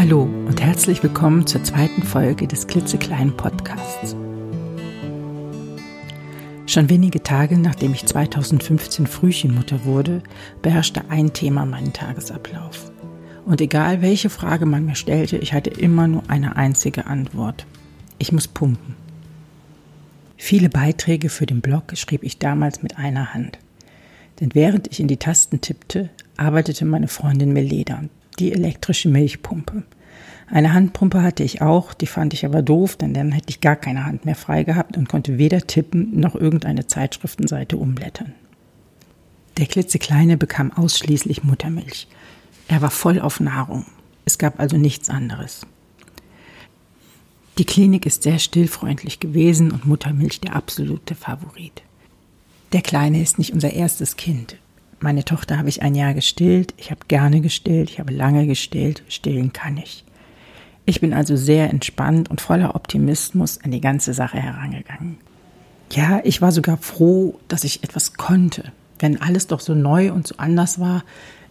Hallo und herzlich willkommen zur zweiten Folge des klitzekleinen Podcasts. Schon wenige Tage nachdem ich 2015 Frühchenmutter wurde, beherrschte ein Thema meinen Tagesablauf. Und egal welche Frage man mir stellte, ich hatte immer nur eine einzige Antwort. Ich muss pumpen. Viele Beiträge für den Blog schrieb ich damals mit einer Hand. Denn während ich in die Tasten tippte, arbeitete meine Freundin Meleda, die elektrische Milchpumpe. Eine Handpumpe hatte ich auch, die fand ich aber doof, denn dann hätte ich gar keine Hand mehr frei gehabt und konnte weder tippen noch irgendeine Zeitschriftenseite umblättern. Der klitzekleine bekam ausschließlich Muttermilch. Er war voll auf Nahrung. Es gab also nichts anderes. Die Klinik ist sehr stillfreundlich gewesen und Muttermilch der absolute Favorit. Der Kleine ist nicht unser erstes Kind. Meine Tochter habe ich ein Jahr gestillt, ich habe gerne gestillt, ich habe lange gestillt, stillen kann ich. Ich bin also sehr entspannt und voller Optimismus an die ganze Sache herangegangen. Ja, ich war sogar froh, dass ich etwas konnte. Wenn alles doch so neu und so anders war,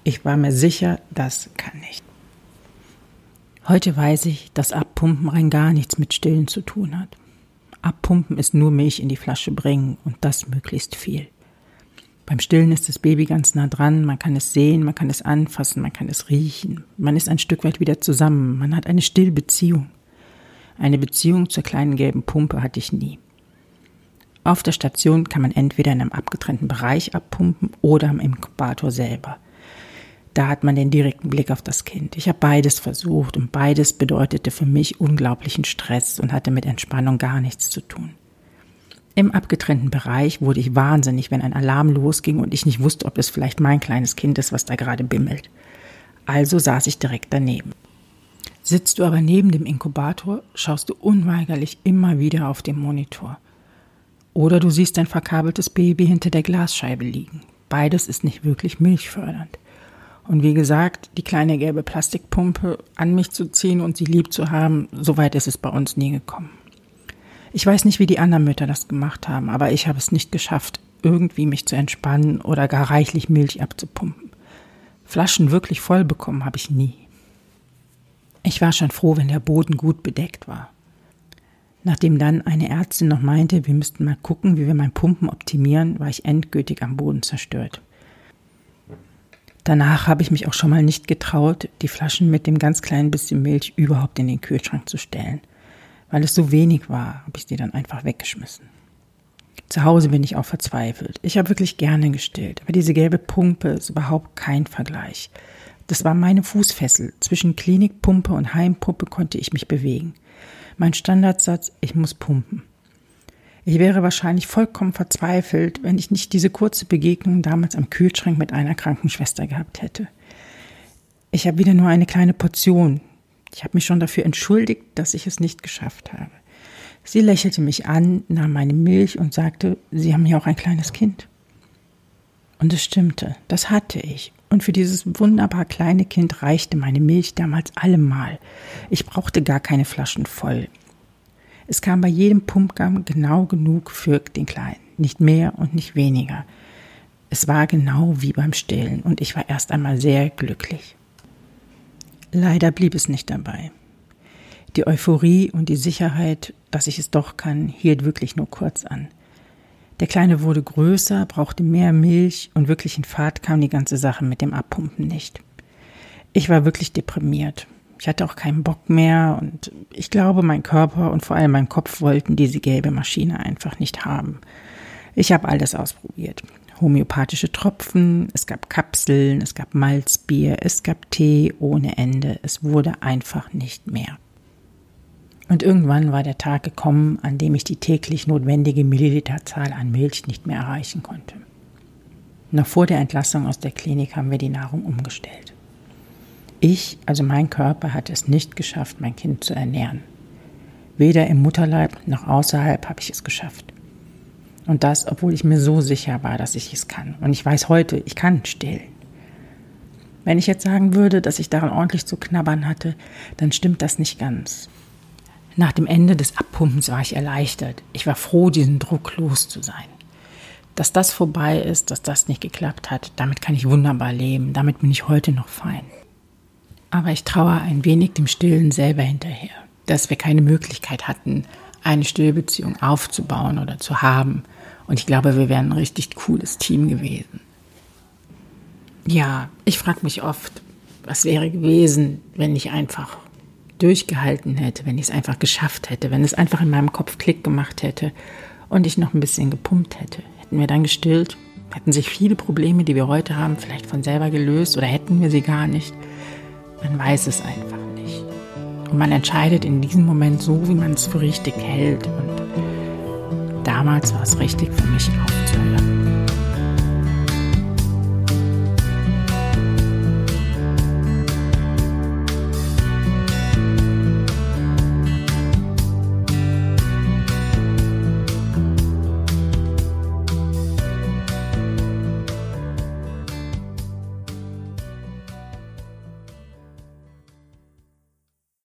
ich war mir sicher, das kann ich. Heute weiß ich, dass Abpumpen rein gar nichts mit Stillen zu tun hat. Abpumpen ist nur Milch in die Flasche bringen und das möglichst viel. Beim Stillen ist das Baby ganz nah dran, man kann es sehen, man kann es anfassen, man kann es riechen. Man ist ein Stück weit wieder zusammen, man hat eine Stillbeziehung. Eine Beziehung zur kleinen gelben Pumpe hatte ich nie. Auf der Station kann man entweder in einem abgetrennten Bereich abpumpen oder am Inkubator selber. Da hat man den direkten Blick auf das Kind. Ich habe beides versucht und beides bedeutete für mich unglaublichen Stress und hatte mit Entspannung gar nichts zu tun. Im abgetrennten Bereich wurde ich wahnsinnig, wenn ein Alarm losging und ich nicht wusste, ob es vielleicht mein kleines Kind ist, was da gerade bimmelt. Also saß ich direkt daneben. Sitzt du aber neben dem Inkubator, schaust du unweigerlich immer wieder auf den Monitor. Oder du siehst ein verkabeltes Baby hinter der Glasscheibe liegen. Beides ist nicht wirklich milchfördernd. Und wie gesagt, die kleine gelbe Plastikpumpe an mich zu ziehen und sie lieb zu haben, so weit ist es bei uns nie gekommen. Ich weiß nicht, wie die anderen Mütter das gemacht haben, aber ich habe es nicht geschafft, irgendwie mich zu entspannen oder gar reichlich Milch abzupumpen. Flaschen wirklich voll bekommen habe ich nie. Ich war schon froh, wenn der Boden gut bedeckt war. Nachdem dann eine Ärztin noch meinte, wir müssten mal gucken, wie wir mein Pumpen optimieren, war ich endgültig am Boden zerstört. Danach habe ich mich auch schon mal nicht getraut, die Flaschen mit dem ganz kleinen bisschen Milch überhaupt in den Kühlschrank zu stellen. Weil es so wenig war, habe ich die dann einfach weggeschmissen. Zu Hause bin ich auch verzweifelt. Ich habe wirklich gerne gestillt, aber diese gelbe Pumpe ist überhaupt kein Vergleich. Das war meine Fußfessel. Zwischen Klinikpumpe und Heimpumpe konnte ich mich bewegen. Mein Standardsatz, ich muss pumpen. Ich wäre wahrscheinlich vollkommen verzweifelt, wenn ich nicht diese kurze Begegnung damals am Kühlschrank mit einer Krankenschwester gehabt hätte. Ich habe wieder nur eine kleine Portion, ich habe mich schon dafür entschuldigt, dass ich es nicht geschafft habe. Sie lächelte mich an, nahm meine Milch und sagte, Sie haben ja auch ein kleines Kind. Und es stimmte, das hatte ich. Und für dieses wunderbar kleine Kind reichte meine Milch damals allemal. Ich brauchte gar keine Flaschen voll. Es kam bei jedem Pumpgang genau genug für den Kleinen, nicht mehr und nicht weniger. Es war genau wie beim Stillen und ich war erst einmal sehr glücklich. Leider blieb es nicht dabei. Die Euphorie und die Sicherheit, dass ich es doch kann, hielt wirklich nur kurz an. Der Kleine wurde größer, brauchte mehr Milch und wirklich in Fahrt kam die ganze Sache mit dem Abpumpen nicht. Ich war wirklich deprimiert. Ich hatte auch keinen Bock mehr und ich glaube, mein Körper und vor allem mein Kopf wollten diese gelbe Maschine einfach nicht haben. Ich habe alles ausprobiert homöopathische Tropfen, es gab Kapseln, es gab Malzbier, es gab Tee ohne Ende. Es wurde einfach nicht mehr. Und irgendwann war der Tag gekommen, an dem ich die täglich notwendige Milliliterzahl an Milch nicht mehr erreichen konnte. Noch vor der Entlassung aus der Klinik haben wir die Nahrung umgestellt. Ich, also mein Körper, hatte es nicht geschafft, mein Kind zu ernähren. Weder im Mutterleib noch außerhalb habe ich es geschafft. Und das, obwohl ich mir so sicher war, dass ich es kann. Und ich weiß heute, ich kann stillen. Wenn ich jetzt sagen würde, dass ich daran ordentlich zu knabbern hatte, dann stimmt das nicht ganz. Nach dem Ende des Abpumpens war ich erleichtert. Ich war froh, diesen Druck los zu sein. Dass das vorbei ist, dass das nicht geklappt hat, damit kann ich wunderbar leben. Damit bin ich heute noch fein. Aber ich traue ein wenig dem Stillen selber hinterher, dass wir keine Möglichkeit hatten, eine Stillbeziehung aufzubauen oder zu haben. Und ich glaube, wir wären ein richtig cooles Team gewesen. Ja, ich frage mich oft, was wäre gewesen, wenn ich einfach durchgehalten hätte, wenn ich es einfach geschafft hätte, wenn es einfach in meinem Kopf Klick gemacht hätte und ich noch ein bisschen gepumpt hätte. Hätten wir dann gestillt, hätten sich viele Probleme, die wir heute haben, vielleicht von selber gelöst oder hätten wir sie gar nicht. Man weiß es einfach nicht. Und man entscheidet in diesem Moment so, wie man es für richtig hält. Und damals war es richtig für mich aufzuhören.